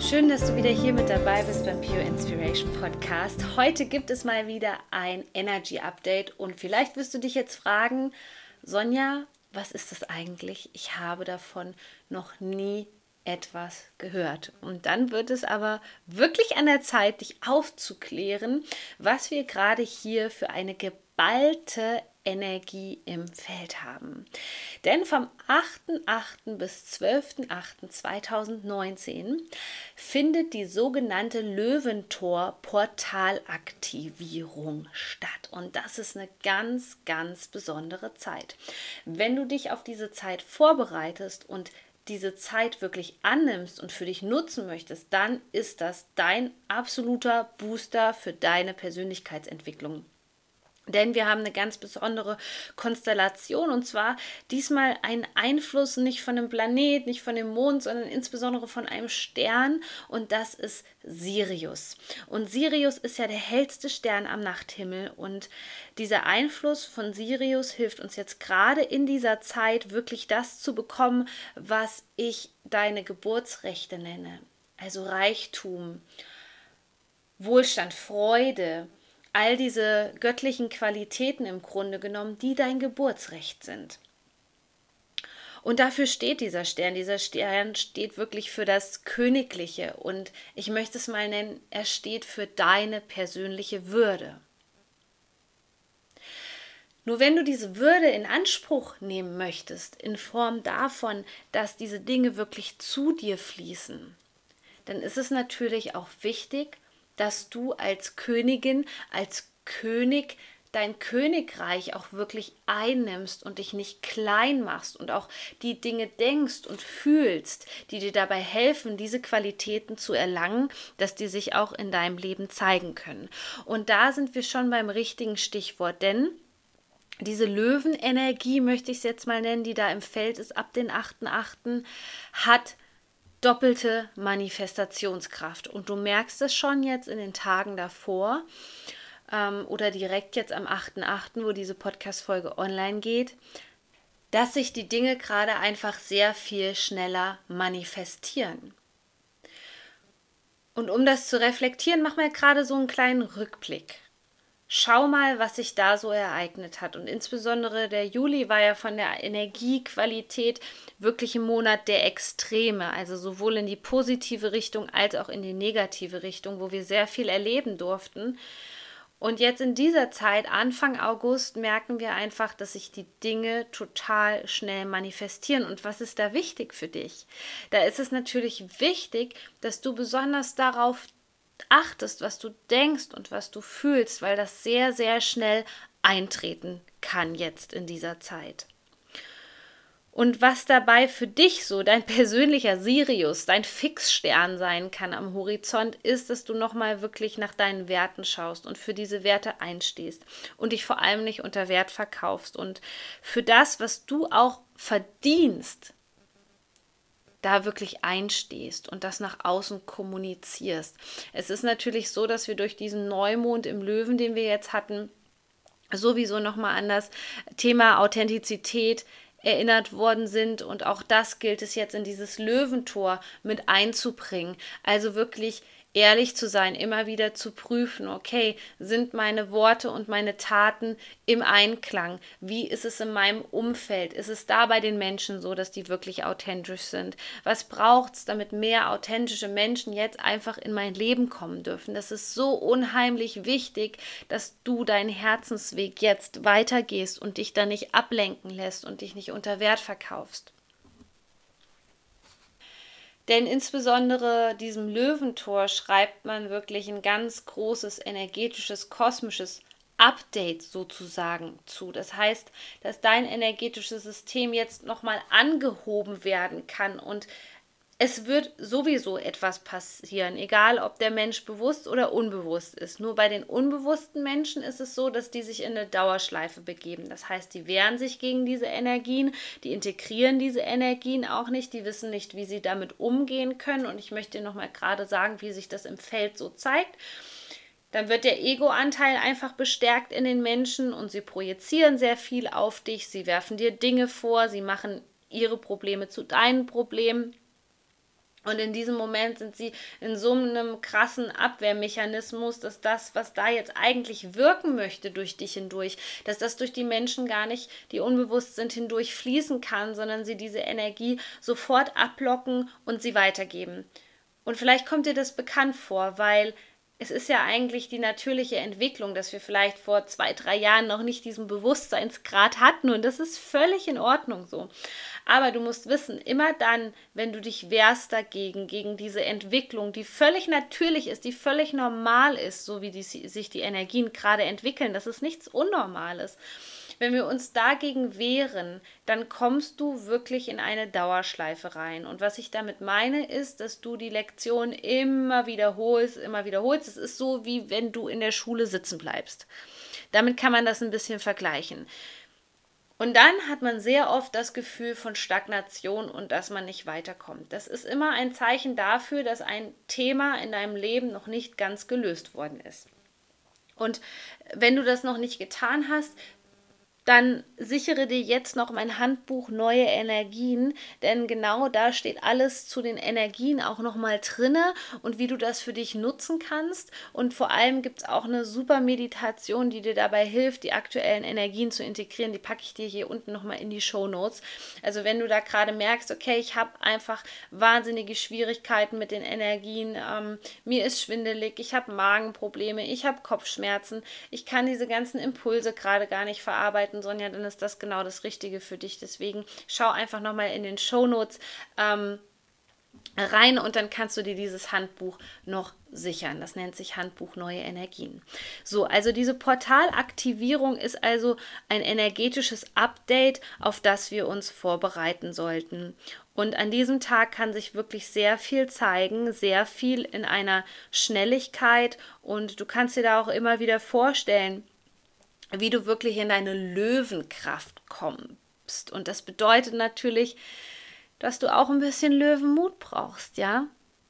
Schön, dass du wieder hier mit dabei bist beim Pure Inspiration Podcast. Heute gibt es mal wieder ein Energy Update und vielleicht wirst du dich jetzt fragen, Sonja, was ist das eigentlich? Ich habe davon noch nie etwas gehört. Und dann wird es aber wirklich an der Zeit, dich aufzuklären, was wir gerade hier für eine geballte Energie im Feld haben. Denn vom 8.8. bis 12.8.2019 findet die sogenannte Löwentor-Portalaktivierung statt. Und das ist eine ganz, ganz besondere Zeit. Wenn du dich auf diese Zeit vorbereitest und diese Zeit wirklich annimmst und für dich nutzen möchtest, dann ist das dein absoluter Booster für deine Persönlichkeitsentwicklung. Denn wir haben eine ganz besondere Konstellation und zwar diesmal einen Einfluss nicht von dem Planet, nicht von dem Mond, sondern insbesondere von einem Stern und das ist Sirius. Und Sirius ist ja der hellste Stern am Nachthimmel und dieser Einfluss von Sirius hilft uns jetzt gerade in dieser Zeit wirklich das zu bekommen, was ich deine Geburtsrechte nenne. Also Reichtum, Wohlstand, Freude, all diese göttlichen Qualitäten im Grunde genommen, die dein Geburtsrecht sind. Und dafür steht dieser Stern. Dieser Stern steht wirklich für das Königliche und ich möchte es mal nennen, er steht für deine persönliche Würde. Nur wenn du diese Würde in Anspruch nehmen möchtest, in Form davon, dass diese Dinge wirklich zu dir fließen, dann ist es natürlich auch wichtig, dass du als Königin, als König dein Königreich auch wirklich einnimmst und dich nicht klein machst und auch die Dinge denkst und fühlst, die dir dabei helfen, diese Qualitäten zu erlangen, dass die sich auch in deinem Leben zeigen können. Und da sind wir schon beim richtigen Stichwort, denn diese Löwenenergie, möchte ich es jetzt mal nennen, die da im Feld ist ab den 8.8., hat doppelte Manifestationskraft. Und du merkst es schon jetzt in den Tagen davor ähm, oder direkt jetzt am 8.8., wo diese Podcast-Folge online geht, dass sich die Dinge gerade einfach sehr viel schneller manifestieren. Und um das zu reflektieren, machen wir gerade so einen kleinen Rückblick. Schau mal, was sich da so ereignet hat. Und insbesondere der Juli war ja von der Energiequalität wirklich ein Monat der Extreme, also sowohl in die positive Richtung als auch in die negative Richtung, wo wir sehr viel erleben durften. Und jetzt in dieser Zeit, Anfang August, merken wir einfach, dass sich die Dinge total schnell manifestieren. Und was ist da wichtig für dich? Da ist es natürlich wichtig, dass du besonders darauf achtest, was du denkst und was du fühlst, weil das sehr, sehr schnell eintreten kann jetzt in dieser Zeit. Und was dabei für dich so dein persönlicher Sirius, dein Fixstern sein kann am Horizont, ist, dass du nochmal wirklich nach deinen Werten schaust und für diese Werte einstehst und dich vor allem nicht unter Wert verkaufst und für das, was du auch verdienst, da wirklich einstehst und das nach außen kommunizierst. Es ist natürlich so, dass wir durch diesen Neumond im Löwen, den wir jetzt hatten, sowieso nochmal an das Thema Authentizität erinnert worden sind. Und auch das gilt es jetzt in dieses Löwentor mit einzubringen. Also wirklich ehrlich zu sein, immer wieder zu prüfen, okay, sind meine Worte und meine Taten im Einklang? Wie ist es in meinem Umfeld? Ist es da bei den Menschen so, dass die wirklich authentisch sind? Was braucht es, damit mehr authentische Menschen jetzt einfach in mein Leben kommen dürfen? Das ist so unheimlich wichtig, dass du deinen Herzensweg jetzt weitergehst und dich da nicht ablenken lässt und dich nicht unter Wert verkaufst. Denn insbesondere diesem Löwentor schreibt man wirklich ein ganz großes energetisches, kosmisches Update sozusagen zu. Das heißt, dass dein energetisches System jetzt nochmal angehoben werden kann und es wird sowieso etwas passieren, egal ob der Mensch bewusst oder unbewusst ist. Nur bei den unbewussten Menschen ist es so, dass die sich in eine Dauerschleife begeben. Das heißt, die wehren sich gegen diese Energien, die integrieren diese Energien auch nicht, die wissen nicht, wie sie damit umgehen können. Und ich möchte noch mal gerade sagen, wie sich das im Feld so zeigt. Dann wird der Ego-Anteil einfach bestärkt in den Menschen und sie projizieren sehr viel auf dich. Sie werfen dir Dinge vor, sie machen ihre Probleme zu deinen Problemen und in diesem Moment sind sie in so einem krassen Abwehrmechanismus, dass das, was da jetzt eigentlich wirken möchte durch dich hindurch, dass das durch die Menschen gar nicht, die unbewusst sind, hindurch fließen kann, sondern sie diese Energie sofort ablocken und sie weitergeben. Und vielleicht kommt dir das bekannt vor, weil es ist ja eigentlich die natürliche Entwicklung, dass wir vielleicht vor zwei, drei Jahren noch nicht diesen Bewusstseinsgrad hatten und das ist völlig in Ordnung so. Aber du musst wissen, immer dann, wenn du dich wehrst dagegen, gegen diese Entwicklung, die völlig natürlich ist, die völlig normal ist, so wie die, sich die Energien gerade entwickeln, das ist nichts Unnormales wenn wir uns dagegen wehren, dann kommst du wirklich in eine Dauerschleife rein. Und was ich damit meine, ist, dass du die Lektion immer wiederholst, immer wiederholst. Es ist so, wie wenn du in der Schule sitzen bleibst. Damit kann man das ein bisschen vergleichen. Und dann hat man sehr oft das Gefühl von Stagnation und dass man nicht weiterkommt. Das ist immer ein Zeichen dafür, dass ein Thema in deinem Leben noch nicht ganz gelöst worden ist. Und wenn du das noch nicht getan hast, dann sichere dir jetzt noch mein Handbuch Neue Energien, denn genau da steht alles zu den Energien auch nochmal drinne und wie du das für dich nutzen kannst. Und vor allem gibt es auch eine super Meditation, die dir dabei hilft, die aktuellen Energien zu integrieren. Die packe ich dir hier unten nochmal in die Show Notes. Also wenn du da gerade merkst, okay, ich habe einfach wahnsinnige Schwierigkeiten mit den Energien, ähm, mir ist schwindelig, ich habe Magenprobleme, ich habe Kopfschmerzen, ich kann diese ganzen Impulse gerade gar nicht verarbeiten arbeiten, Sonja, dann ist das genau das Richtige für dich. Deswegen schau einfach nochmal in den Shownotes ähm, rein und dann kannst du dir dieses Handbuch noch sichern. Das nennt sich Handbuch Neue Energien. So, also diese Portalaktivierung ist also ein energetisches Update, auf das wir uns vorbereiten sollten. Und an diesem Tag kann sich wirklich sehr viel zeigen, sehr viel in einer Schnelligkeit und du kannst dir da auch immer wieder vorstellen, wie du wirklich in deine Löwenkraft kommst. Und das bedeutet natürlich, dass du auch ein bisschen Löwenmut brauchst, ja?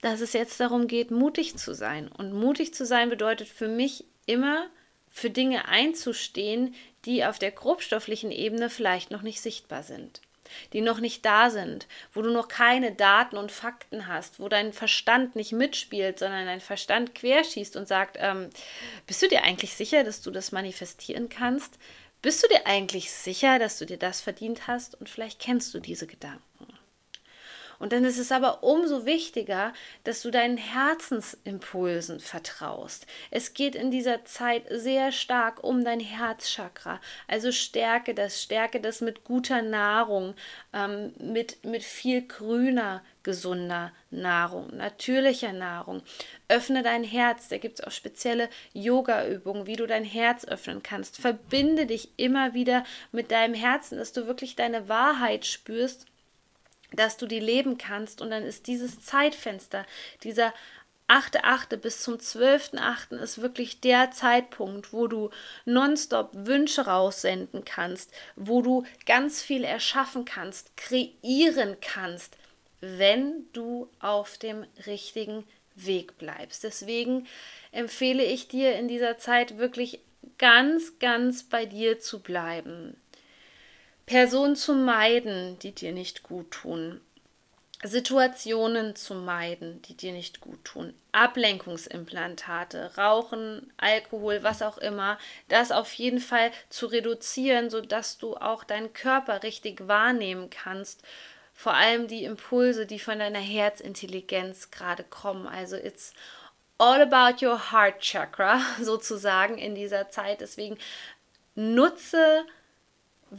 Dass es jetzt darum geht, mutig zu sein. Und mutig zu sein bedeutet für mich immer, für Dinge einzustehen, die auf der grobstofflichen Ebene vielleicht noch nicht sichtbar sind die noch nicht da sind, wo du noch keine Daten und Fakten hast, wo dein Verstand nicht mitspielt, sondern dein Verstand querschießt und sagt, ähm, bist du dir eigentlich sicher, dass du das manifestieren kannst? Bist du dir eigentlich sicher, dass du dir das verdient hast? Und vielleicht kennst du diese Gedanken. Und dann ist es aber umso wichtiger, dass du deinen Herzensimpulsen vertraust. Es geht in dieser Zeit sehr stark um dein Herzchakra. Also stärke das, stärke das mit guter Nahrung, ähm, mit, mit viel grüner, gesunder Nahrung, natürlicher Nahrung. Öffne dein Herz. Da gibt es auch spezielle Yoga-Übungen, wie du dein Herz öffnen kannst. Verbinde dich immer wieder mit deinem Herzen, dass du wirklich deine Wahrheit spürst dass du die leben kannst. Und dann ist dieses Zeitfenster, dieser 8.8. bis zum 12.8. ist wirklich der Zeitpunkt, wo du nonstop Wünsche raussenden kannst, wo du ganz viel erschaffen kannst, kreieren kannst, wenn du auf dem richtigen Weg bleibst. Deswegen empfehle ich dir in dieser Zeit wirklich ganz, ganz bei dir zu bleiben. Personen zu meiden, die dir nicht gut tun. Situationen zu meiden, die dir nicht gut tun. Ablenkungsimplantate, Rauchen, Alkohol, was auch immer, das auf jeden Fall zu reduzieren, sodass du auch deinen Körper richtig wahrnehmen kannst. Vor allem die Impulse, die von deiner Herzintelligenz gerade kommen. Also it's all about your heart chakra sozusagen in dieser Zeit. Deswegen nutze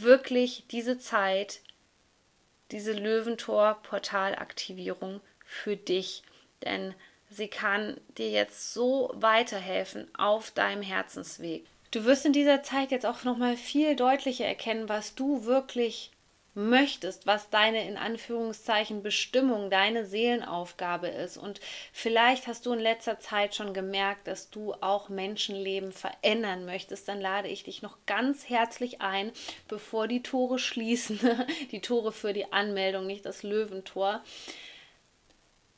wirklich diese Zeit, diese Löwentor-Portalaktivierung für dich, denn sie kann dir jetzt so weiterhelfen auf deinem Herzensweg. Du wirst in dieser Zeit jetzt auch noch mal viel deutlicher erkennen, was du wirklich möchtest, was deine in Anführungszeichen Bestimmung, deine Seelenaufgabe ist. Und vielleicht hast du in letzter Zeit schon gemerkt, dass du auch Menschenleben verändern möchtest. Dann lade ich dich noch ganz herzlich ein, bevor die Tore schließen, die Tore für die Anmeldung, nicht das Löwentor,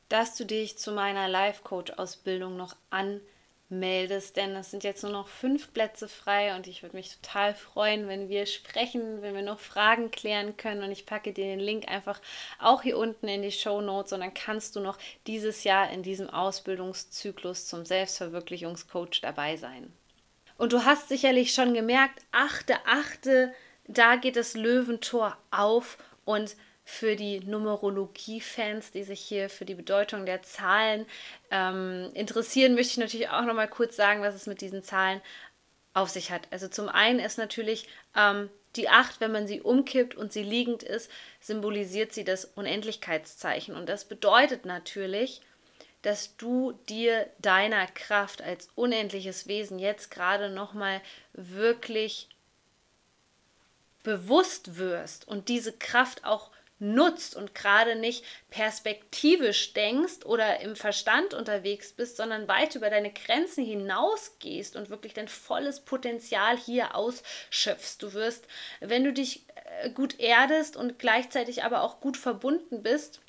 dass du dich zu meiner Life-Coach-Ausbildung noch anmeldest meldest, denn es sind jetzt nur noch fünf Plätze frei und ich würde mich total freuen, wenn wir sprechen, wenn wir noch Fragen klären können und ich packe dir den Link einfach auch hier unten in die Show Notes und dann kannst du noch dieses Jahr in diesem Ausbildungszyklus zum Selbstverwirklichungscoach dabei sein. Und du hast sicherlich schon gemerkt, achte, achte, da geht das Löwentor auf und für die Numerologie-Fans, die sich hier für die Bedeutung der Zahlen ähm, interessieren, möchte ich natürlich auch noch mal kurz sagen, was es mit diesen Zahlen auf sich hat. Also zum einen ist natürlich ähm, die 8, wenn man sie umkippt und sie liegend ist, symbolisiert sie das Unendlichkeitszeichen. Und das bedeutet natürlich, dass du dir deiner Kraft als unendliches Wesen jetzt gerade nochmal wirklich bewusst wirst und diese Kraft auch nutzt und gerade nicht perspektivisch denkst oder im Verstand unterwegs bist, sondern weit über deine Grenzen hinausgehst und wirklich dein volles Potenzial hier ausschöpfst. Du wirst, wenn du dich äh, gut erdest und gleichzeitig aber auch gut verbunden bist,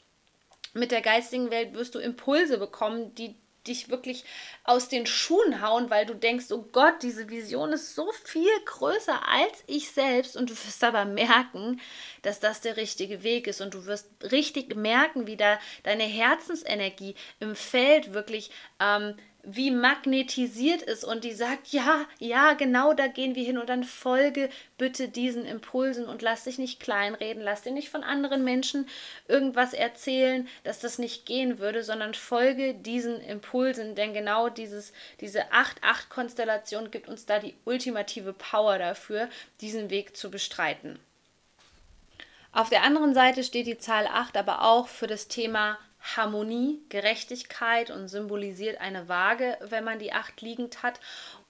mit der geistigen Welt wirst du Impulse bekommen, die dich wirklich aus den Schuhen hauen, weil du denkst, oh Gott, diese Vision ist so viel größer als ich selbst. Und du wirst aber merken, dass das der richtige Weg ist. Und du wirst richtig merken, wie da deine Herzensenergie im Feld wirklich ähm, wie magnetisiert ist und die sagt, ja, ja, genau da gehen wir hin und dann folge bitte diesen Impulsen und lass dich nicht kleinreden, lass dir nicht von anderen Menschen irgendwas erzählen, dass das nicht gehen würde, sondern folge diesen Impulsen, denn genau dieses, diese 8-8-Konstellation gibt uns da die ultimative Power dafür, diesen Weg zu bestreiten. Auf der anderen Seite steht die Zahl 8 aber auch für das Thema Harmonie, Gerechtigkeit und symbolisiert eine Waage, wenn man die acht liegend hat.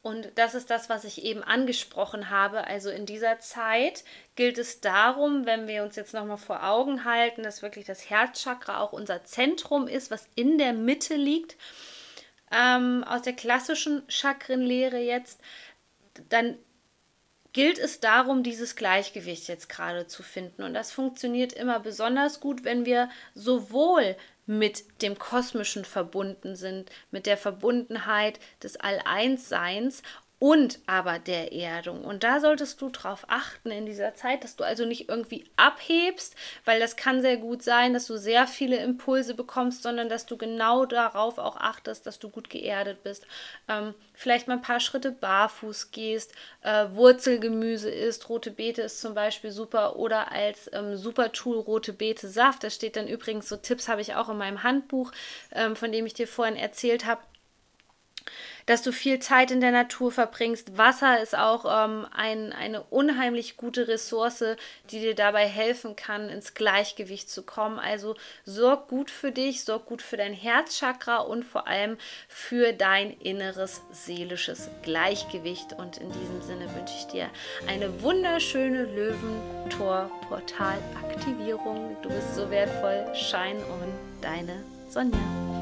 Und das ist das, was ich eben angesprochen habe. Also in dieser Zeit gilt es darum, wenn wir uns jetzt nochmal vor Augen halten, dass wirklich das Herzchakra auch unser Zentrum ist, was in der Mitte liegt. Ähm, aus der klassischen Chakrenlehre jetzt, dann gilt es darum, dieses Gleichgewicht jetzt gerade zu finden. Und das funktioniert immer besonders gut, wenn wir sowohl mit dem Kosmischen verbunden sind, mit der Verbundenheit des All-Eins-Seins und aber der Erdung. Und da solltest du drauf achten in dieser Zeit, dass du also nicht irgendwie abhebst, weil das kann sehr gut sein, dass du sehr viele Impulse bekommst, sondern dass du genau darauf auch achtest, dass du gut geerdet bist. Ähm, vielleicht mal ein paar Schritte barfuß gehst, äh, Wurzelgemüse isst, rote Beete ist zum Beispiel super oder als ähm, super Tool rote Beete Saft. Da steht dann übrigens so Tipps, habe ich auch in meinem Handbuch, ähm, von dem ich dir vorhin erzählt habe dass du viel Zeit in der Natur verbringst. Wasser ist auch ähm, ein, eine unheimlich gute Ressource, die dir dabei helfen kann, ins Gleichgewicht zu kommen. Also sorg gut für dich, sorg gut für dein Herzchakra und vor allem für dein inneres seelisches Gleichgewicht. Und in diesem Sinne wünsche ich dir eine wunderschöne Löwentor-Portal-Aktivierung. Du bist so wertvoll. Schein und deine Sonja.